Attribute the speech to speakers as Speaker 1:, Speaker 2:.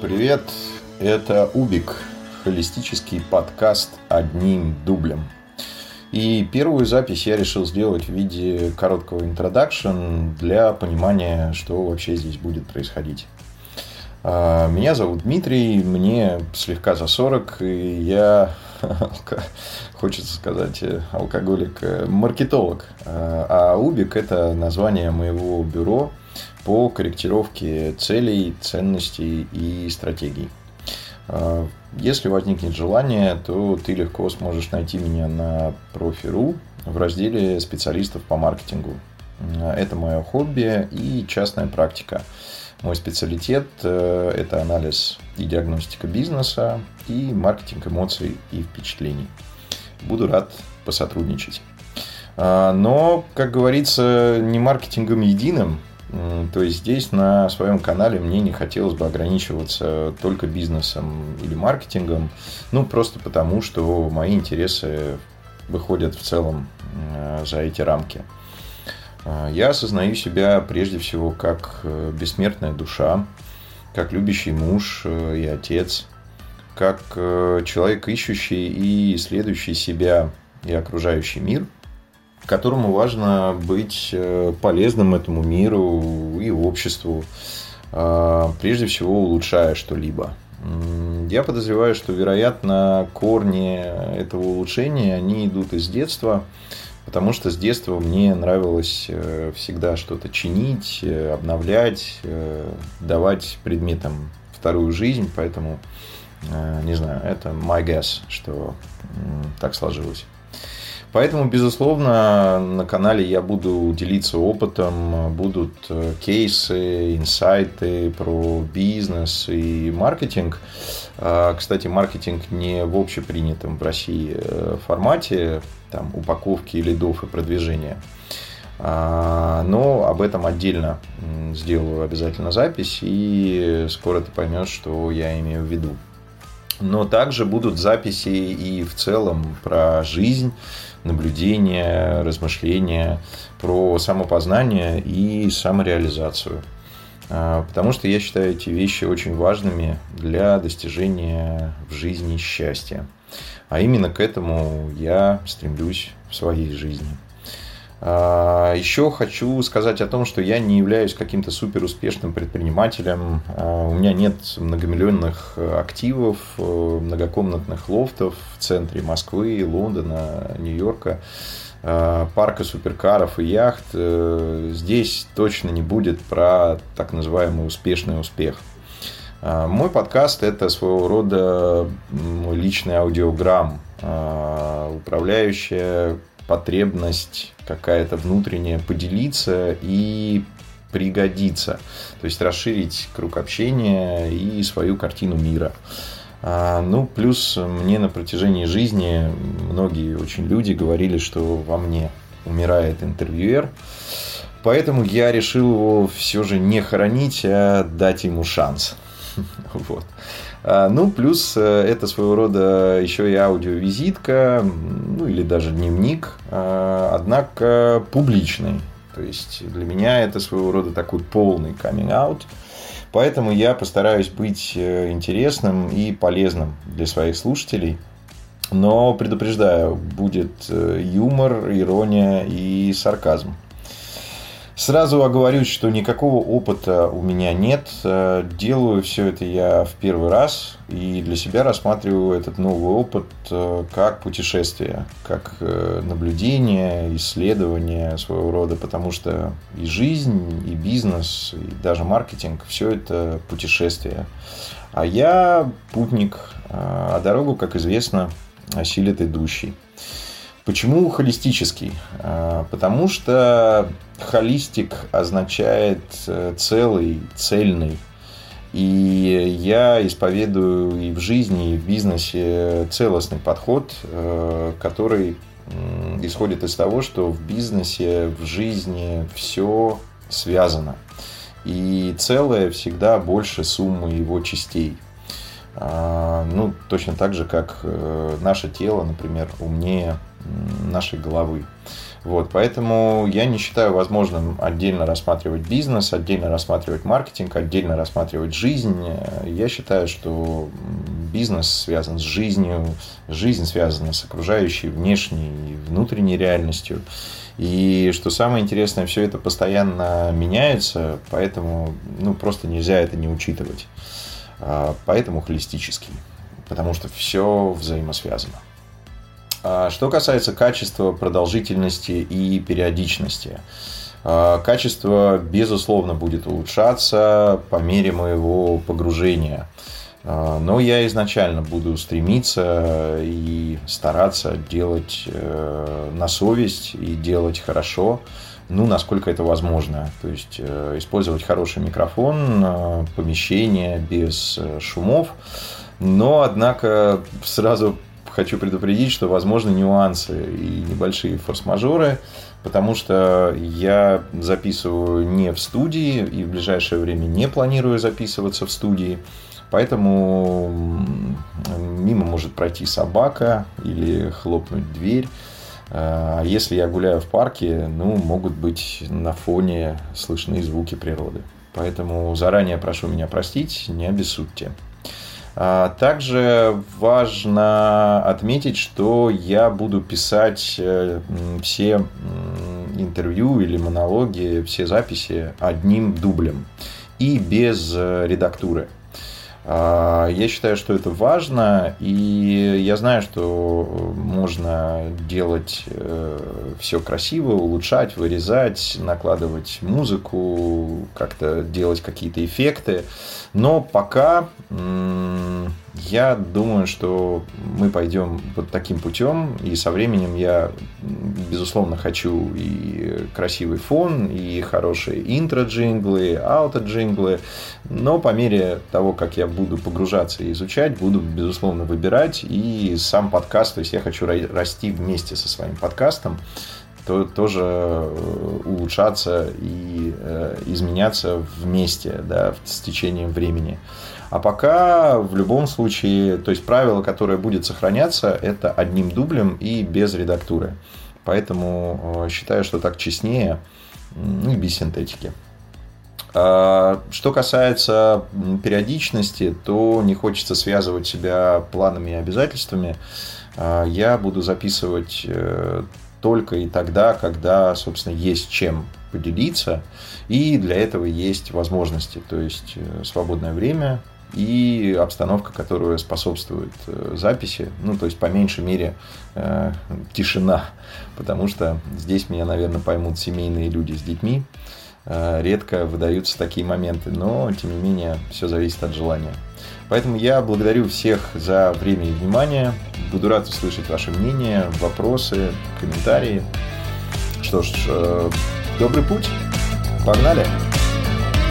Speaker 1: Привет, это Убик, холистический подкаст одним дублем. И первую запись я решил сделать в виде короткого интродакшн для понимания, что вообще здесь будет происходить. А, меня зовут Дмитрий, мне слегка за 40, и я, хочется сказать, алкоголик, маркетолог. А, а Убик – это название моего бюро по корректировке целей, ценностей и стратегий. А, если возникнет желание, то ты легко сможешь найти меня на профи.ру в разделе специалистов по маркетингу. Это мое хобби и частная практика – мой специалитет э, – это анализ и диагностика бизнеса, и маркетинг эмоций и впечатлений. Буду рад посотрудничать. А, но, как говорится, не маркетингом единым. То есть здесь на своем канале мне не хотелось бы ограничиваться только бизнесом или маркетингом. Ну, просто потому, что мои интересы выходят в целом за эти рамки. А, я осознаю себя прежде всего как э, бессмертная душа, как любящий муж э, и отец, как э, человек, ищущий и исследующий себя и окружающий мир, которому важно быть полезным этому миру и обществу, а, прежде всего улучшая что-либо. Я подозреваю, что, вероятно, корни этого улучшения, они идут из детства, Потому что с детства мне нравилось э, всегда что-то чинить, э, обновлять, э, давать предметам вторую жизнь, поэтому, не знаю, это my guess, что так сложилось. Поэтому, безусловно, на канале я буду делиться опытом, будут кейсы, инсайты про бизнес и маркетинг. А, кстати, маркетинг не в общепринятом в России формате, там, упаковки лидов и продвижения. А, но об этом отдельно сделаю обязательно запись, и скоро ты поймешь, что я имею в виду. Но также будут записи и в целом про жизнь, наблюдения, размышления, про самопознание и самореализацию. А, потому что я считаю эти вещи очень важными для достижения в жизни счастья. А именно к этому я стремлюсь в своей жизни. А, Еще хочу сказать о том, что я не являюсь каким-то супер успешным предпринимателем. А, у меня нет многомиллионных активов, э, многокомнатных лофтов в центре Москвы, Лондона, Нью-Йорка, а, парка суперкаров и яхт. Э, здесь точно не будет про так называемый успешный успех – мой подкаст – это своего рода мой личный аудиограмм, управляющая потребность какая-то внутренняя поделиться и пригодиться. То есть расширить круг общения и свою картину мира. А, ну, плюс мне на протяжении жизни многие очень люди говорили, что во мне умирает интервьюер. Поэтому я решил его все же не хоронить, а дать ему шанс. Вот. А, ну, плюс э, это своего рода еще и аудиовизитка, ну или даже дневник, а, однако публичный. То есть для меня это своего рода такой полный каминг-аут. Поэтому я постараюсь быть э, интересным и полезным для своих слушателей. Но предупреждаю, будет э, юмор, ирония и сарказм. Сразу оговорюсь, что никакого опыта у меня нет. Э, делаю все это я в первый раз и для себя рассматриваю этот новый опыт э, как путешествие, как э, наблюдение, исследование своего рода, потому что и жизнь, и бизнес, и даже маркетинг – все это путешествие. А я путник, а дорогу, как известно, осилит идущий. Почему холистический? А, потому что холистик означает э, целый, цельный. И я исповедую и в жизни, и в бизнесе целостный подход, э, который исходит из того, что в бизнесе, в жизни все связано. И целое всегда больше суммы его частей. А, ну, точно так же, как э, наше тело, например, умнее нашей головы. Вот, поэтому я не считаю возможным отдельно рассматривать бизнес, отдельно рассматривать маркетинг, отдельно рассматривать жизнь. Я считаю, что бизнес связан с жизнью, жизнь связана с окружающей внешней и внутренней реальностью. И что самое интересное, все это постоянно меняется, поэтому ну, просто нельзя это не учитывать. А, поэтому холистический, потому что все взаимосвязано. А, что касается качества, продолжительности и периодичности. А, качество, безусловно, будет улучшаться по мере моего погружения. Но я изначально буду стремиться и стараться делать э, на совесть и делать хорошо, ну, насколько это возможно. То есть э, использовать хороший микрофон, э, помещение без шумов. Но, однако, сразу хочу предупредить, что возможны нюансы и небольшие форс-мажоры, потому что я записываю не в студии и в ближайшее время не планирую записываться в студии. Поэтому мимо может пройти собака или хлопнуть дверь. А если я гуляю в парке, ну, могут быть на фоне слышны звуки природы. Поэтому заранее прошу меня простить, не обессудьте. А также важно отметить, что я буду писать э, все интервью или монологи, все записи одним дублем и без э, редактуры. А, я считаю, что это важно, и я знаю, что можно делать э, все красиво, улучшать, вырезать, накладывать музыку, как-то делать какие-то эффекты, но пока я думаю, что мы пойдем вот таким путем, и со временем я, безусловно, хочу и красивый фон, и хорошие интро-джинглы, ауто-джинглы, но по мере того, как я буду погружаться и изучать, буду, безусловно, выбирать, и сам подкаст, то есть я хочу расти вместе со своим подкастом, то тоже э, улучшаться и э, изменяться вместе да, с течением времени. А пока в любом случае, то есть правило, которое будет сохраняться, это одним дублем и без редактуры. Поэтому э, считаю, что так честнее и без синтетики. А, что касается периодичности, то не хочется связывать себя планами и обязательствами. А, я буду записывать только и тогда, когда, собственно, есть чем поделиться, и для этого есть возможности, то есть э, свободное время и обстановка, которая способствует э, записи, ну, то есть, по меньшей мере, э, тишина, потому что здесь меня, наверное, поймут семейные люди с детьми, редко выдаются такие моменты, но, тем не менее, все зависит от желания. Поэтому я благодарю всех за время и внимание. Буду рад услышать ваше мнение, вопросы, комментарии. Что ж, э, добрый путь. Погнали!